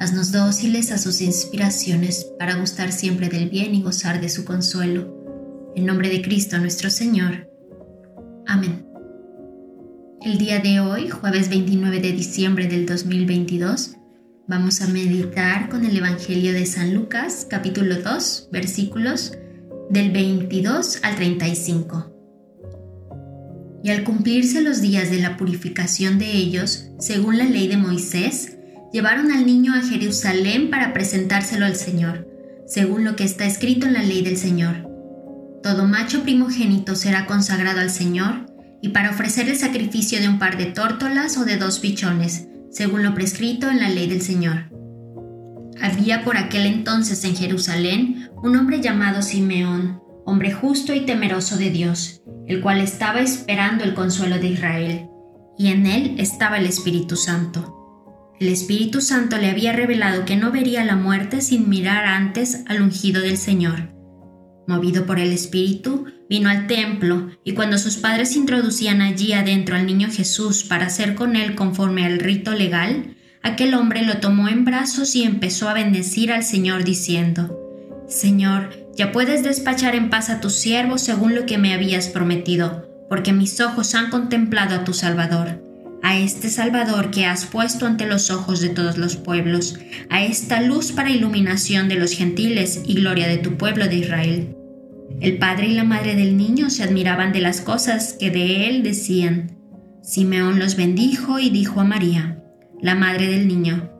haznos dóciles a sus inspiraciones para gustar siempre del bien y gozar de su consuelo. En nombre de Cristo nuestro Señor. Amén. El día de hoy, jueves 29 de diciembre del 2022, vamos a meditar con el Evangelio de San Lucas, capítulo 2, versículos del 22 al 35. Y al cumplirse los días de la purificación de ellos, según la ley de Moisés, llevaron al niño a Jerusalén para presentárselo al Señor, según lo que está escrito en la ley del Señor. Todo macho primogénito será consagrado al Señor, y para ofrecer el sacrificio de un par de tórtolas o de dos pichones, según lo prescrito en la ley del Señor. Había por aquel entonces en Jerusalén un hombre llamado Simeón, hombre justo y temeroso de Dios, el cual estaba esperando el consuelo de Israel, y en él estaba el Espíritu Santo. El Espíritu Santo le había revelado que no vería la muerte sin mirar antes al ungido del Señor. Movido por el Espíritu, vino al templo, y cuando sus padres introducían allí adentro al niño Jesús para hacer con él conforme al rito legal, aquel hombre lo tomó en brazos y empezó a bendecir al Señor diciendo, Señor, ya puedes despachar en paz a tu siervo según lo que me habías prometido, porque mis ojos han contemplado a tu Salvador, a este Salvador que has puesto ante los ojos de todos los pueblos, a esta luz para iluminación de los gentiles y gloria de tu pueblo de Israel. El padre y la madre del niño se admiraban de las cosas que de él decían. Simeón los bendijo y dijo a María, la madre del niño,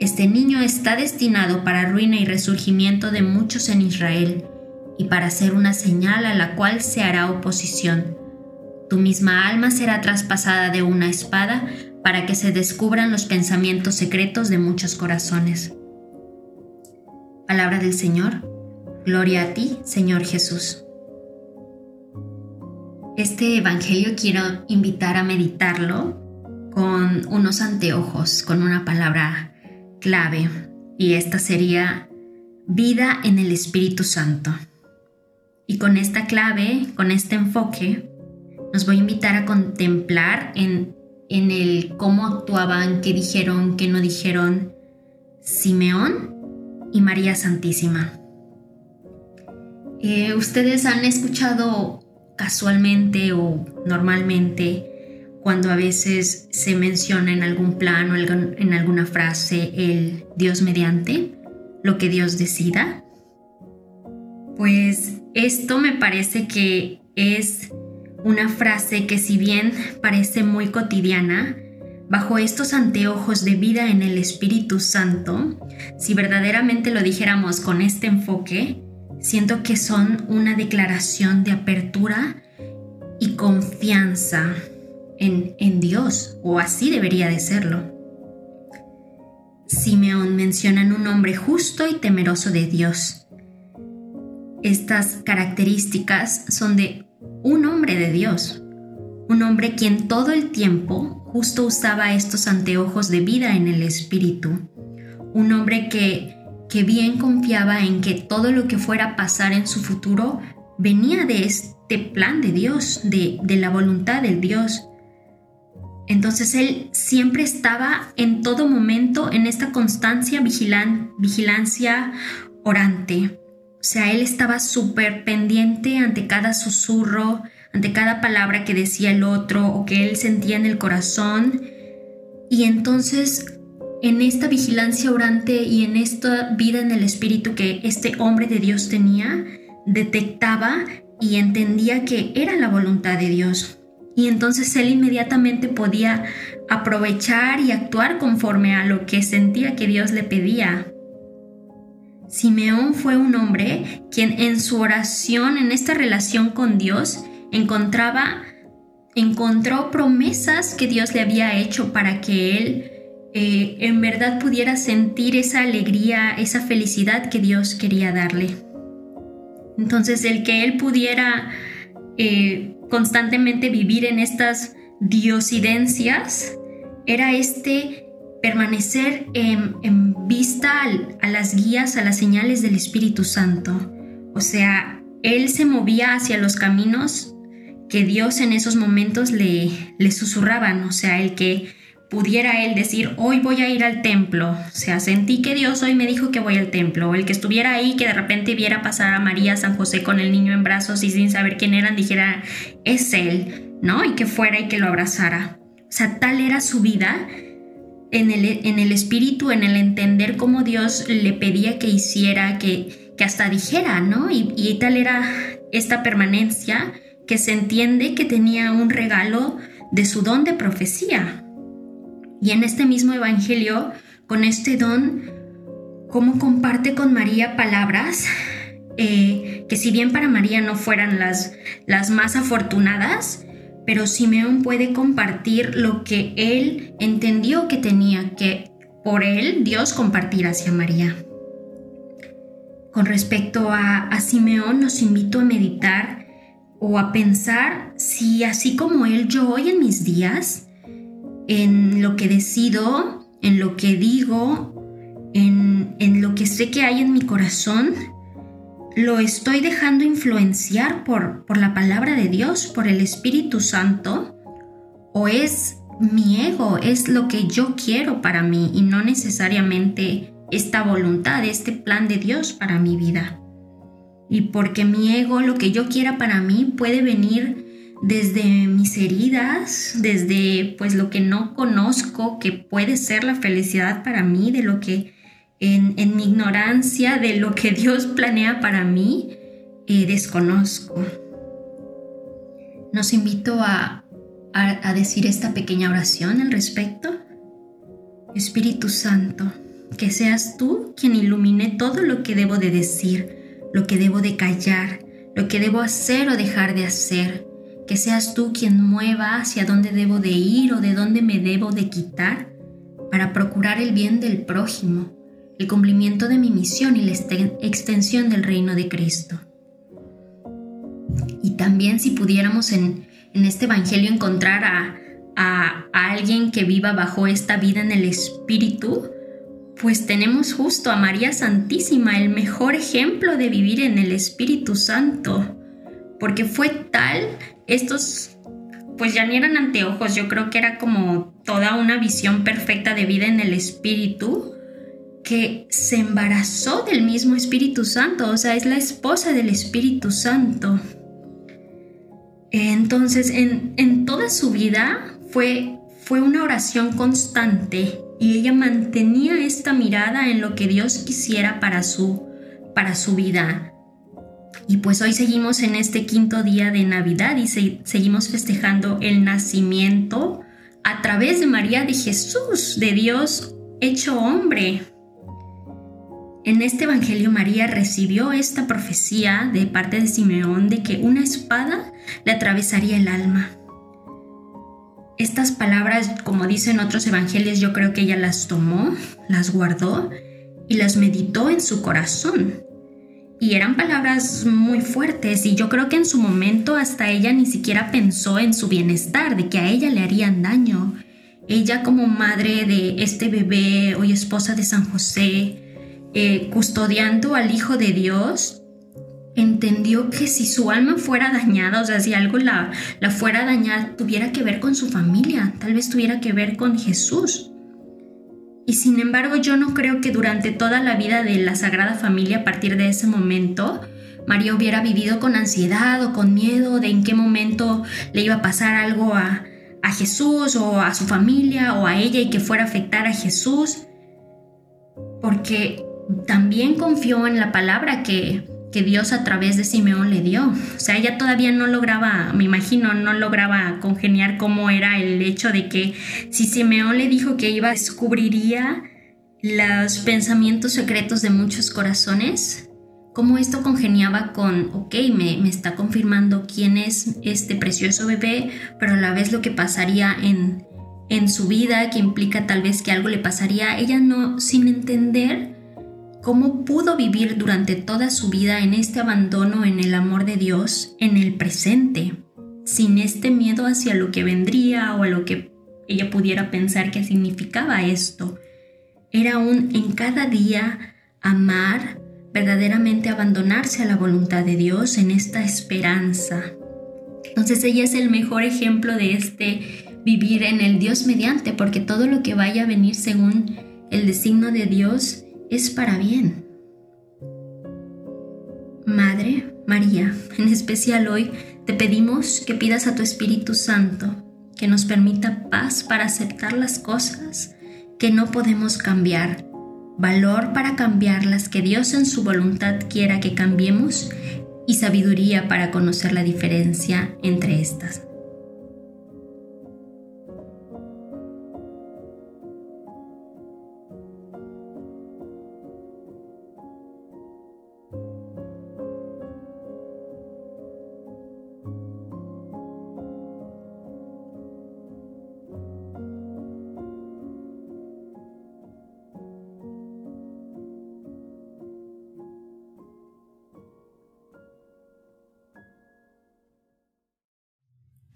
este niño está destinado para ruina y resurgimiento de muchos en Israel, y para ser una señal a la cual se hará oposición. Tu misma alma será traspasada de una espada para que se descubran los pensamientos secretos de muchos corazones. Palabra del Señor. Gloria a ti, Señor Jesús. Este Evangelio quiero invitar a meditarlo con unos anteojos, con una palabra clave y esta sería vida en el Espíritu Santo. Y con esta clave, con este enfoque, nos voy a invitar a contemplar en, en el cómo actuaban, qué dijeron, qué no dijeron Simeón y María Santísima. Eh, ¿Ustedes han escuchado casualmente o normalmente cuando a veces se menciona en algún plan o en alguna frase el Dios mediante, lo que Dios decida. Pues esto me parece que es una frase que si bien parece muy cotidiana, bajo estos anteojos de vida en el Espíritu Santo, si verdaderamente lo dijéramos con este enfoque, siento que son una declaración de apertura y confianza en, Dios, o así debería de serlo. Simeón menciona un hombre justo y temeroso de Dios. Estas características son de un hombre de Dios, un hombre quien todo el tiempo justo usaba estos anteojos de vida en el espíritu, un hombre que, que bien confiaba en que todo lo que fuera a pasar en su futuro venía de este plan de Dios, de, de la voluntad del Dios. Entonces él siempre estaba en todo momento en esta constancia vigilancia orante. O sea, él estaba súper pendiente ante cada susurro, ante cada palabra que decía el otro o que él sentía en el corazón. Y entonces, en esta vigilancia orante y en esta vida en el espíritu que este hombre de Dios tenía, detectaba y entendía que era la voluntad de Dios y entonces él inmediatamente podía aprovechar y actuar conforme a lo que sentía que Dios le pedía. Simeón fue un hombre quien en su oración, en esta relación con Dios, encontraba, encontró promesas que Dios le había hecho para que él eh, en verdad pudiera sentir esa alegría, esa felicidad que Dios quería darle. Entonces el que él pudiera eh, constantemente vivir en estas diosidencias era este permanecer en, vista a las guías, a las señales del Espíritu Santo. O sea, él se movía hacia los caminos que Dios en esos momentos le, le susurraban, o sea, el que pudiera él decir, hoy voy a ir al templo, o sea, sentí que Dios hoy me dijo que voy al templo, o el que estuviera ahí, que de repente viera pasar a María San José con el niño en brazos y sin saber quién eran, dijera, es él, ¿no? Y que fuera y que lo abrazara. O sea, tal era su vida en el, en el espíritu, en el entender cómo Dios le pedía que hiciera, que, que hasta dijera, ¿no? Y, y tal era esta permanencia que se entiende que tenía un regalo de su don de profecía. Y en este mismo Evangelio, con este don, cómo comparte con María palabras eh, que si bien para María no fueran las, las más afortunadas, pero Simeón puede compartir lo que él entendió que tenía que por él Dios compartir hacia María. Con respecto a, Simeón, nos invito a meditar o a pensar si así como él yo hoy en mis días, en lo que decido, en lo que digo, en, en lo que sé que hay en mi corazón, lo estoy dejando influenciar por, por la palabra de Dios, por el Espíritu Santo, o es mi ego, es lo que yo quiero para mí y no necesariamente esta voluntad, este plan de Dios para mi vida. Y porque mi ego, lo que yo quiera para mí, puede venir desde mis heridas, desde pues lo que no conozco, que puede ser la felicidad para mí, de lo que en, mi ignorancia, de lo que Dios planea para mí, eh, desconozco. Nos invito a, a decir esta pequeña oración al respecto. Espíritu Santo, que seas tú quien ilumine todo lo que debo de decir, lo que debo de callar, lo que debo hacer o dejar de hacer que seas tú quien mueva hacia dónde debo de ir o de dónde me debo de quitar para procurar el bien del prójimo, el cumplimiento de mi misión y la extensión del reino de Cristo. Y también si pudiéramos en, este Evangelio encontrar a, a, alguien que viva bajo esta vida en el Espíritu, pues tenemos justo a María Santísima, el mejor ejemplo de vivir en el Espíritu Santo, porque fue tal estos pues ya ni eran anteojos, yo creo que era como toda una visión perfecta de vida en el Espíritu, que se embarazó del mismo Espíritu Santo, o sea, es la esposa del Espíritu Santo. Entonces, en, toda su vida fue, fue una oración constante y ella mantenía esta mirada en lo que Dios quisiera para su, para su vida. Y pues hoy seguimos en este quinto día de Navidad y seguimos festejando el nacimiento a través de María de Jesús, de Dios hecho hombre. En este Evangelio María recibió esta profecía de parte de Simeón de que una espada le atravesaría el alma. Estas palabras, como dicen otros evangelios, yo creo que ella las tomó, las guardó y las meditó en su corazón. Y eran palabras muy fuertes y yo creo que en su momento hasta ella ni siquiera pensó en su bienestar, de que a ella le harían daño. Ella como madre de este bebé, hoy esposa de San José, eh, custodiando al Hijo de Dios, entendió que si su alma fuera dañada, o sea, si algo la, la fuera dañada, tuviera que ver con su familia, tal vez tuviera que ver con Jesús. Y sin embargo yo no creo que durante toda la vida de la Sagrada Familia a partir de ese momento María hubiera vivido con ansiedad o con miedo de en qué momento le iba a pasar algo a, a Jesús o a su familia o a ella y que fuera a afectar a Jesús. Porque también confió en la palabra que, que Dios a través de Simeón le dio. O sea, ella todavía no lograba, me imagino, no lograba congeniar cómo era el hecho de que si Simeón le dijo que iba, descubriría los pensamientos secretos de muchos corazones, cómo esto congeniaba con, ok, me, me está confirmando quién es este precioso bebé, pero a la vez lo que pasaría en, en su vida que implica tal vez que algo le pasaría, ella no, sin entender cómo pudo vivir durante toda su vida en este abandono en el amor de Dios en el presente, sin este miedo hacia lo que vendría o a lo que ella pudiera pensar que significaba esto. Era un en cada día amar, verdaderamente abandonarse a la voluntad de Dios en esta esperanza. Entonces ella es el mejor ejemplo de este vivir en el Dios mediante, porque todo lo que vaya a venir según el designio de Dios es para bien. Madre María, en especial hoy, te pedimos que pidas a tu Espíritu Santo que nos permita paz para aceptar las cosas que no podemos cambiar, valor para cambiarlas que Dios en su voluntad quiera que cambiemos y sabiduría para conocer la diferencia entre estas.